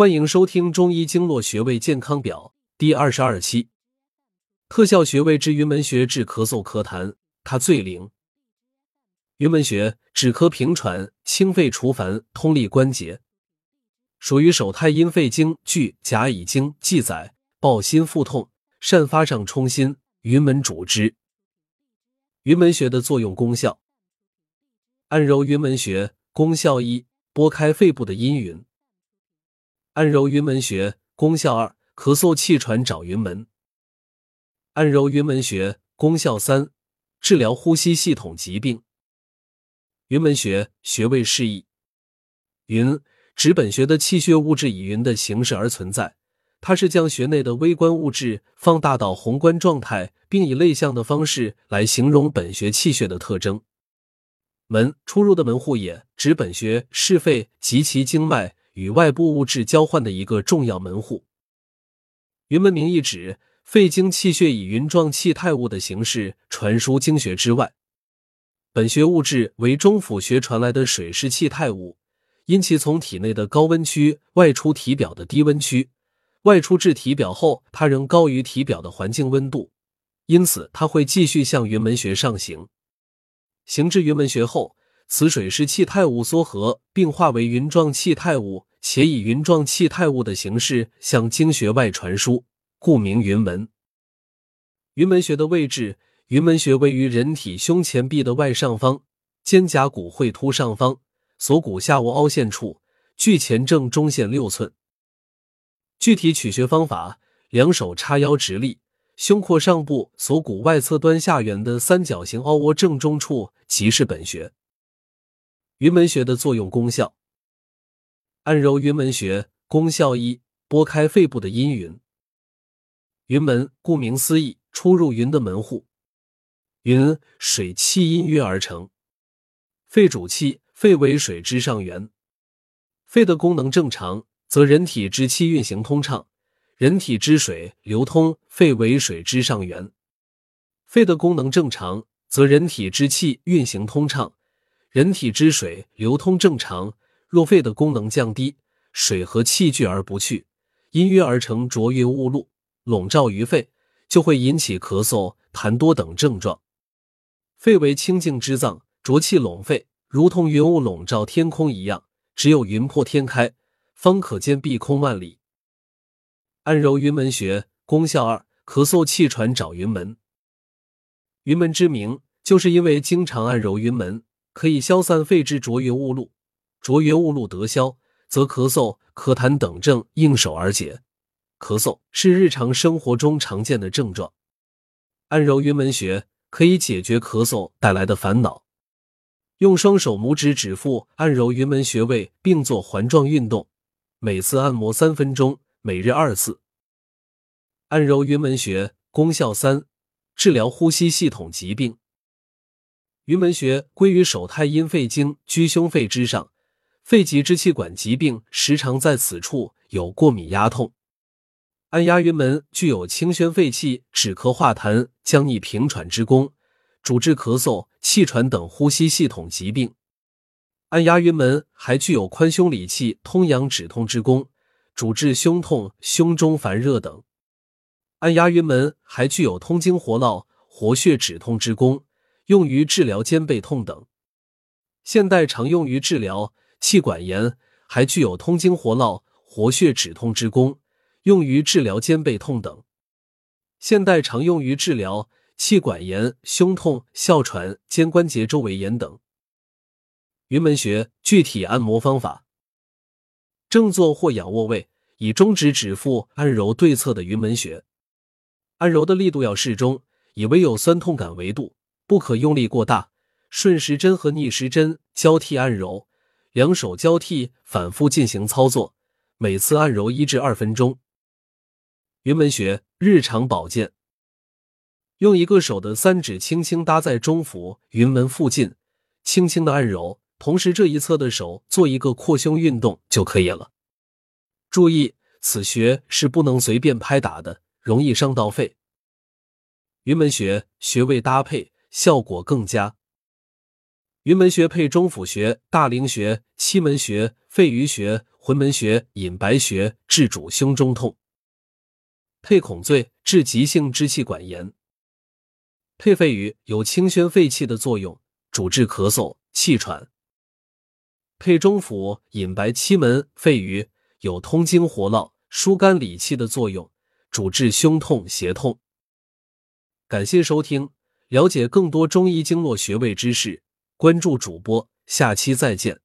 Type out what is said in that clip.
欢迎收听《中医经络穴位健康表》第二十二期，特效穴位之云门穴治咳嗽咳痰，它最灵。云门穴止咳平喘、清肺除烦、通利关节，属于手太阴肺经据甲乙经记载，暴心腹痛，善发上冲心，云门主之。云门穴的作用功效：按揉云门穴，功效一，拨开肺部的阴云。按揉云门穴功效二：咳嗽气喘找云门。按揉云门穴功效三：治疗呼吸系统疾病。云门穴穴位示意：云指本穴的气血物质以云的形式而存在，它是将穴内的微观物质放大到宏观状态，并以类象的方式来形容本穴气血的特征。门出入的门户也，指本穴是肺及其经脉。与外部物质交换的一个重要门户。云门名义指肺经气血以云状气态物的形式传输经穴之外。本穴物质为中府穴传来的水湿气态物，因其从体内的高温区外出体表的低温区，外出至体表后，它仍高于体表的环境温度，因此它会继续向云门穴上行。行至云门穴后。此水是气态物缩合并化为云状气态物，且以云状气态物的形式向经穴外传输，故名云门。云门穴的位置，云门穴位于人体胸前壁的外上方，肩胛骨会突上方，锁骨下窝凹陷处，距前正中线六寸。具体取穴方法：两手叉腰直立，胸廓上部锁骨外侧端下缘的三角形凹窝正中处即是本穴。云门穴的作用功效：按揉云门穴功效一，拨开肺部的阴云。云门顾名思义，出入云的门户。云水气阴约而成，肺主气，肺为水之上源。肺的功能正常，则人体之气运行通畅；人体之水流通，肺为水之上源。肺的功能正常，则人体之气运行通畅。人体之水流通正常，若肺的功能降低，水和气聚而不去，因约而成浊云雾露，笼罩于肺，就会引起咳嗽、痰多等症状。肺为清净之脏，浊气笼肺，如同云雾笼罩天空一样，只有云破天开，方可见碧空万里。按揉云门穴功效二：咳嗽气喘找云门。云门之名，就是因为经常按揉云门。可以消散肺之浊云雾露，浊云雾露得消，则咳嗽、咳痰等症应手而解。咳嗽是日常生活中常见的症状，按揉云门穴可以解决咳嗽带来的烦恼。用双手拇指指腹按揉云门穴位，并做环状运动，每次按摩三分钟，每日二次。按揉云门穴功效三：治疗呼吸系统疾病。云门穴归于手太阴肺经，居胸肺之上，肺及支气管疾病时常在此处有过敏压痛。按压云门具有清宣肺气、止咳化痰、降逆平喘之功，主治咳嗽、气喘等呼吸系统疾病。按压云门还具有宽胸理气、通阳止痛之功，主治胸痛、胸中烦热等。按压云门还具有通经活络、活血止痛之功。用于治疗肩背痛等，现代常用于治疗气管炎，还具有通经活络、活血止痛之功，用于治疗肩背痛等。现代常用于治疗气管炎、胸痛、哮喘、肩关节周围炎等。云门穴具体按摩方法：正坐或仰卧位，以中指指腹按揉对侧的云门穴，按揉的力度要适中，以微有酸痛感为度。不可用力过大，顺时针和逆时针交替按揉，两手交替反复进行操作，每次按揉一至二分钟。云门穴日常保健，用一个手的三指轻轻搭在中府云门附近，轻轻的按揉，同时这一侧的手做一个扩胸运动就可以了。注意，此穴是不能随便拍打的，容易伤到肺。云门穴穴位搭配。效果更佳。云门穴配中府穴、大陵穴、期门穴、肺俞穴、魂门穴、隐白穴，治主胸中痛；配孔最，治急性支气管炎；配肺俞，有清宣肺气的作用，主治咳嗽、气喘；配中府、隐白、期门、肺俞，有通经活络、疏肝理气的作用，主治胸痛、胁痛。感谢收听，了解更多中医经络穴位知识。关注主播，下期再见。